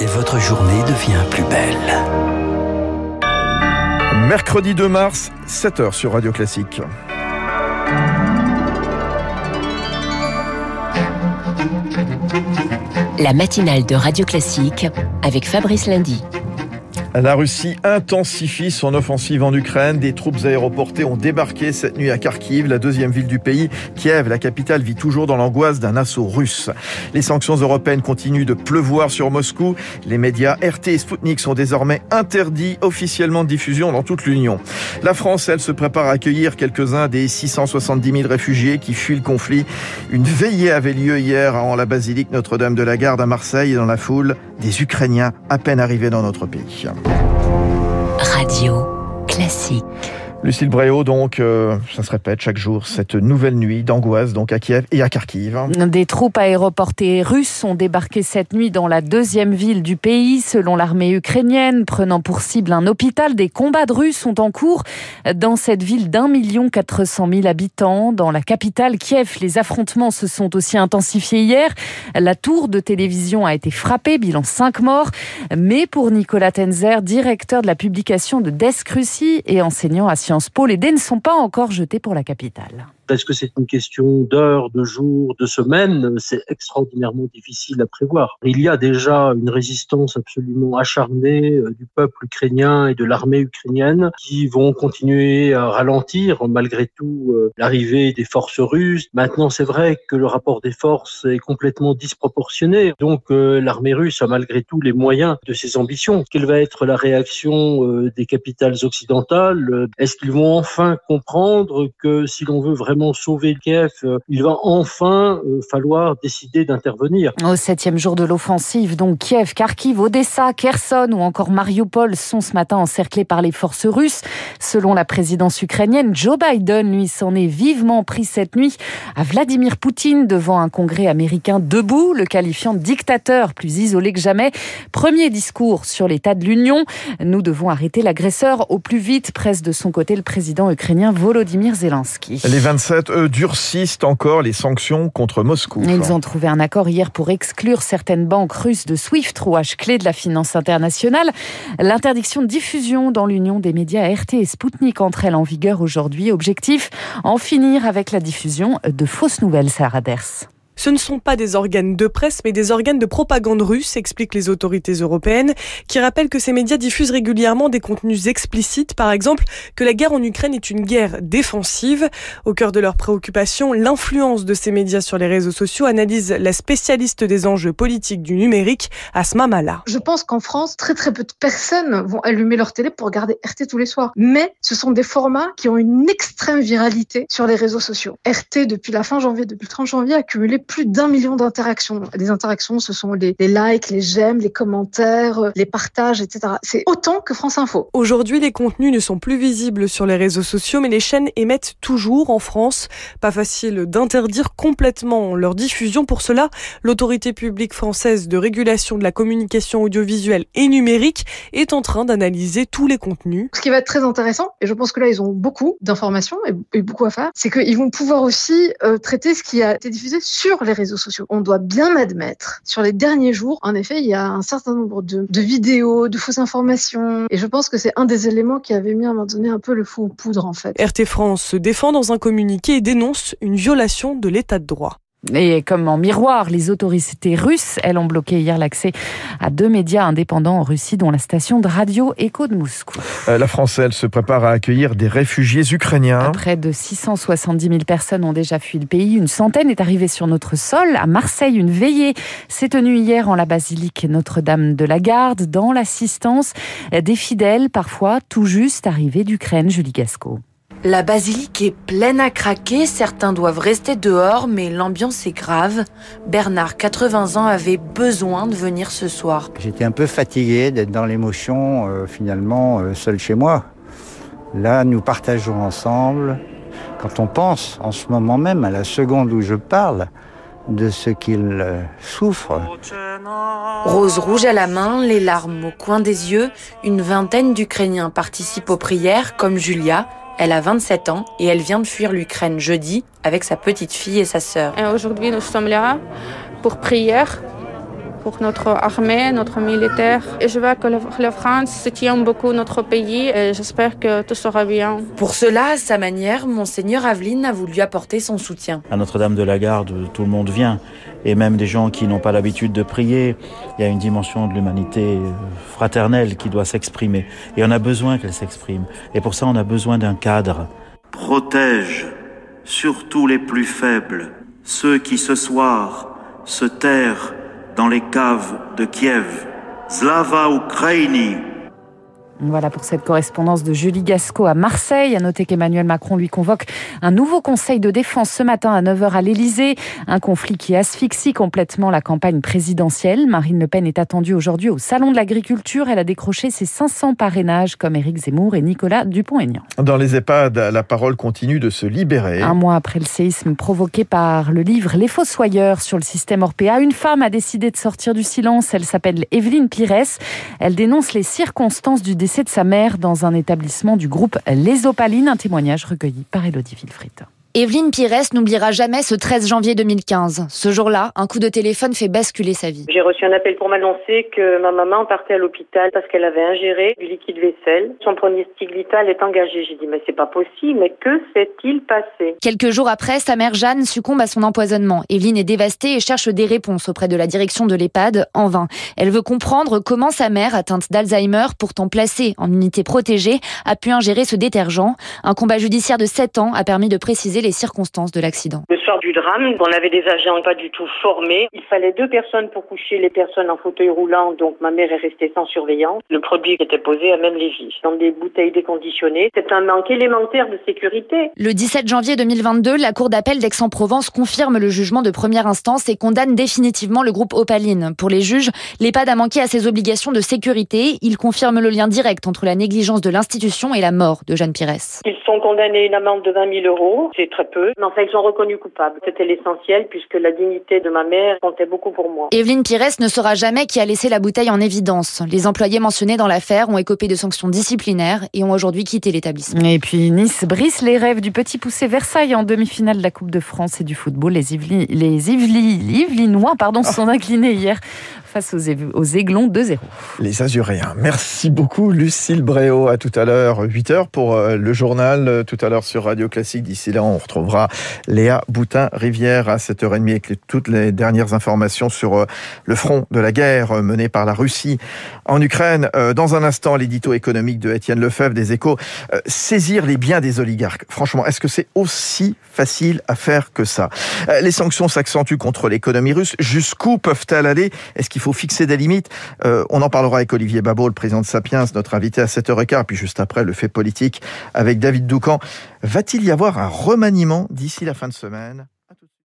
et votre journée devient plus belle. Mercredi 2 mars, 7h sur Radio Classique. La matinale de Radio Classique avec Fabrice Lundy. La Russie intensifie son offensive en Ukraine. Des troupes aéroportées ont débarqué cette nuit à Kharkiv, la deuxième ville du pays. Kiev, la capitale, vit toujours dans l'angoisse d'un assaut russe. Les sanctions européennes continuent de pleuvoir sur Moscou. Les médias RT et Sputnik sont désormais interdits officiellement de diffusion dans toute l'Union. La France, elle, se prépare à accueillir quelques-uns des 670 000 réfugiés qui fuient le conflit. Une veillée avait lieu hier en la basilique Notre-Dame de la Garde à Marseille dans la foule, des Ukrainiens à peine arrivés dans notre pays. Radio classique. Lucille Bréau, donc, euh, ça se répète chaque jour, cette nouvelle nuit d'angoisse donc à Kiev et à Kharkiv. Des troupes aéroportées russes ont débarqué cette nuit dans la deuxième ville du pays, selon l'armée ukrainienne, prenant pour cible un hôpital. Des combats de Russes sont en cours dans cette ville d'un million quatre cent mille habitants. Dans la capitale Kiev, les affrontements se sont aussi intensifiés hier. La tour de télévision a été frappée, bilan cinq morts. Mais pour Nicolas Tenzer, directeur de la publication de Desk et enseignant à Sciences les dés ne sont pas encore jetés pour la capitale. Est-ce que c'est une question d'heures, de jours, de semaines C'est extraordinairement difficile à prévoir. Il y a déjà une résistance absolument acharnée euh, du peuple ukrainien et de l'armée ukrainienne qui vont continuer à ralentir malgré tout euh, l'arrivée des forces russes. Maintenant, c'est vrai que le rapport des forces est complètement disproportionné. Donc, euh, l'armée russe a malgré tout les moyens de ses ambitions. Quelle va être la réaction des capitales occidentales? Est-ce qu'ils vont enfin comprendre que si l'on veut vraiment sauver Kiev, euh, il va enfin euh, falloir décider d'intervenir. Au septième jour de l'offensive, donc Kiev, Kharkiv, Odessa, Kherson ou encore Mariupol sont ce matin encerclés par les forces russes. Selon la présidence ukrainienne, Joe Biden, lui, s'en est vivement pris cette nuit à Vladimir Poutine devant un congrès américain debout, le qualifiant de dictateur plus isolé que jamais. Premier discours sur l'état de l'Union. Nous devons arrêter l'agresseur au plus vite, presse de son côté le président ukrainien Volodymyr Zelensky. Les 27, eux, durcissent encore les sanctions contre Moscou. Ils ont trouvé un accord hier pour exclure certaines banques russes de SWIFT, rouage clé de la finance internationale. L'interdiction de diffusion dans l'Union des médias RT et Sputnik entre elles en vigueur aujourd'hui. Objectif, en finir avec la diffusion de fausses nouvelles, Sarah Ders. Ce ne sont pas des organes de presse, mais des organes de propagande russe, expliquent les autorités européennes, qui rappellent que ces médias diffusent régulièrement des contenus explicites, par exemple que la guerre en Ukraine est une guerre défensive. Au cœur de leurs préoccupations, l'influence de ces médias sur les réseaux sociaux, analyse la spécialiste des enjeux politiques du numérique, Asma Mala. Je pense qu'en France, très très peu de personnes vont allumer leur télé pour regarder RT tous les soirs. Mais ce sont des formats qui ont une extrême viralité sur les réseaux sociaux. RT, depuis la fin janvier, depuis le 30 janvier, a cumulé plus d'un million d'interactions. Les interactions, ce sont les, likes, les j'aime, les commentaires, euh, les partages, etc. C'est autant que France Info. Aujourd'hui, les contenus ne sont plus visibles sur les réseaux sociaux, mais les chaînes émettent toujours en France. Pas facile d'interdire complètement leur diffusion. Pour cela, l'autorité publique française de régulation de la communication audiovisuelle et numérique est en train d'analyser tous les contenus. Ce qui va être très intéressant, et je pense que là, ils ont beaucoup d'informations et, beaucoup à faire, c'est qu'ils vont pouvoir aussi euh, traiter ce qui a été diffusé sur les réseaux sociaux. On doit bien admettre, sur les derniers jours, en effet, il y a un certain nombre de, vidéos, de fausses informations. Et je pense que c'est un des éléments qui avait mis à un moment donné un peu le fou aux poudres, en fait. RT France se défend dans un communiqué et dénonce une violation de l'état de droit. Et comme en miroir, les autorités russes, elles ont bloqué hier l'accès à deux médias indépendants en Russie, dont la station de radio Echo de Moscou. Euh, la France, elle, se prépare à accueillir des réfugiés ukrainiens. Près de 670 000 personnes ont déjà fui le pays. Une centaine est arrivée sur notre sol. À Marseille, une veillée s'est tenue hier en la basilique Notre-Dame de la Garde, dans l'assistance des fidèles, parfois tout juste arrivés d'Ukraine. Julie Gasco. La basilique est pleine à craquer, certains doivent rester dehors, mais l'ambiance est grave. Bernard, 80 ans, avait besoin de venir ce soir. J'étais un peu fatigué d'être dans l'émotion, euh, finalement, euh, seul chez moi. Là, nous partageons ensemble. Quand on pense, en ce moment même, à la seconde où je parle, de ce qu'il euh, souffre. Rose rouge à la main, les larmes au coin des yeux, une vingtaine d'Ukrainiens participent aux prières, comme Julia, elle a 27 ans et elle vient de fuir l'Ukraine jeudi avec sa petite fille et sa sœur. Aujourd'hui, nous sommes là pour prière pour notre armée, notre militaire. Et je veux que la France soutienne beaucoup notre pays et j'espère que tout sera bien. Pour cela, à sa manière, Monseigneur Aveline a voulu apporter son soutien. À Notre-Dame de la Garde, tout le monde vient. Et même des gens qui n'ont pas l'habitude de prier. Il y a une dimension de l'humanité fraternelle qui doit s'exprimer. Et on a besoin qu'elle s'exprime. Et pour ça, on a besoin d'un cadre. Protège surtout les plus faibles, ceux qui ce soir se terrent dans les caves de Kiev. Slava Ukraini voilà pour cette correspondance de Julie Gasco à Marseille. À noter qu'Emmanuel Macron lui convoque un nouveau conseil de défense ce matin à 9h à l'Elysée. Un conflit qui asphyxie complètement la campagne présidentielle. Marine Le Pen est attendue aujourd'hui au Salon de l'Agriculture. Elle a décroché ses 500 parrainages comme Éric Zemmour et Nicolas Dupont-Aignan. Dans les EHPAD, la parole continue de se libérer. Un mois après le séisme provoqué par le livre Les Fossoyeurs sur le système Orpea, une femme a décidé de sortir du silence. Elle s'appelle Evelyne Pires. Elle dénonce les circonstances du décès de sa mère dans un établissement du groupe Les Opalines. Un témoignage recueilli par Elodie Wilfried. Evelyne Pires n'oubliera jamais ce 13 janvier 2015. Ce jour-là, un coup de téléphone fait basculer sa vie. J'ai reçu un appel pour m'annoncer que ma maman partait à l'hôpital parce qu'elle avait ingéré du liquide vaisselle. Son pronostic vital est engagé. J'ai dit mais c'est pas possible, mais que s'est-il passé? Quelques jours après, sa mère Jeanne succombe à son empoisonnement. Evelyne est dévastée et cherche des réponses auprès de la direction de l'EHPAD en vain. Elle veut comprendre comment sa mère, atteinte d'Alzheimer, pourtant placée en unité protégée, a pu ingérer ce détergent. Un combat judiciaire de 7 ans a permis de préciser les circonstances de l'accident. Le soir du drame, on avait des agents pas du tout formés. Il fallait deux personnes pour coucher les personnes en fauteuil roulant, donc ma mère est restée sans surveillance. Le produit était posé à même les vies, dans des bouteilles déconditionnées. C'est un manque élémentaire de sécurité. Le 17 janvier 2022, la Cour d'appel d'Aix-en-Provence confirme le jugement de première instance et condamne définitivement le groupe Opaline. Pour les juges, l'EHPAD a manqué à ses obligations de sécurité. Il confirme le lien direct entre la négligence de l'institution et la mort de Jeanne Pires. Ils sont condamnés à une amende de 20 000 euros. C'est très peu. Mais enfin, ils sont reconnus coupables. C'était l'essentiel puisque la dignité de ma mère comptait beaucoup pour moi. Evelyne Pires ne saura jamais qui a laissé la bouteille en évidence. Les employés mentionnés dans l'affaire ont écopé de sanctions disciplinaires et ont aujourd'hui quitté l'établissement. Et puis Nice brise les rêves du petit poussé Versailles en demi-finale de la Coupe de France et du football. Les, Yvelines, les Yvelinois pardon, se sont inclinés hier face aux, aux Aiglons 2-0. Les Azuréens. Merci beaucoup Lucille Bréau. À tout à l'heure, 8h pour euh, le journal. Tout à l'heure sur Radio Classique. D'ici là, on retrouvera Léa Boutin-Rivière à 7h30 avec toutes les dernières informations sur euh, le front de la guerre menée par la Russie en Ukraine. Dans un instant, l'édito économique de Étienne Lefebvre des Échos. Saisir les biens des oligarques. Franchement, est-ce que c'est aussi facile à faire que ça? Les sanctions s'accentuent contre l'économie russe. Jusqu'où peuvent-elles aller? Est-ce qu'il faut fixer des limites? Euh, on en parlera avec Olivier Babot, le président de Sapiens, notre invité à 7h15, puis juste après le fait politique avec David Doucan. Va-t-il y avoir un remaniement d'ici la fin de semaine?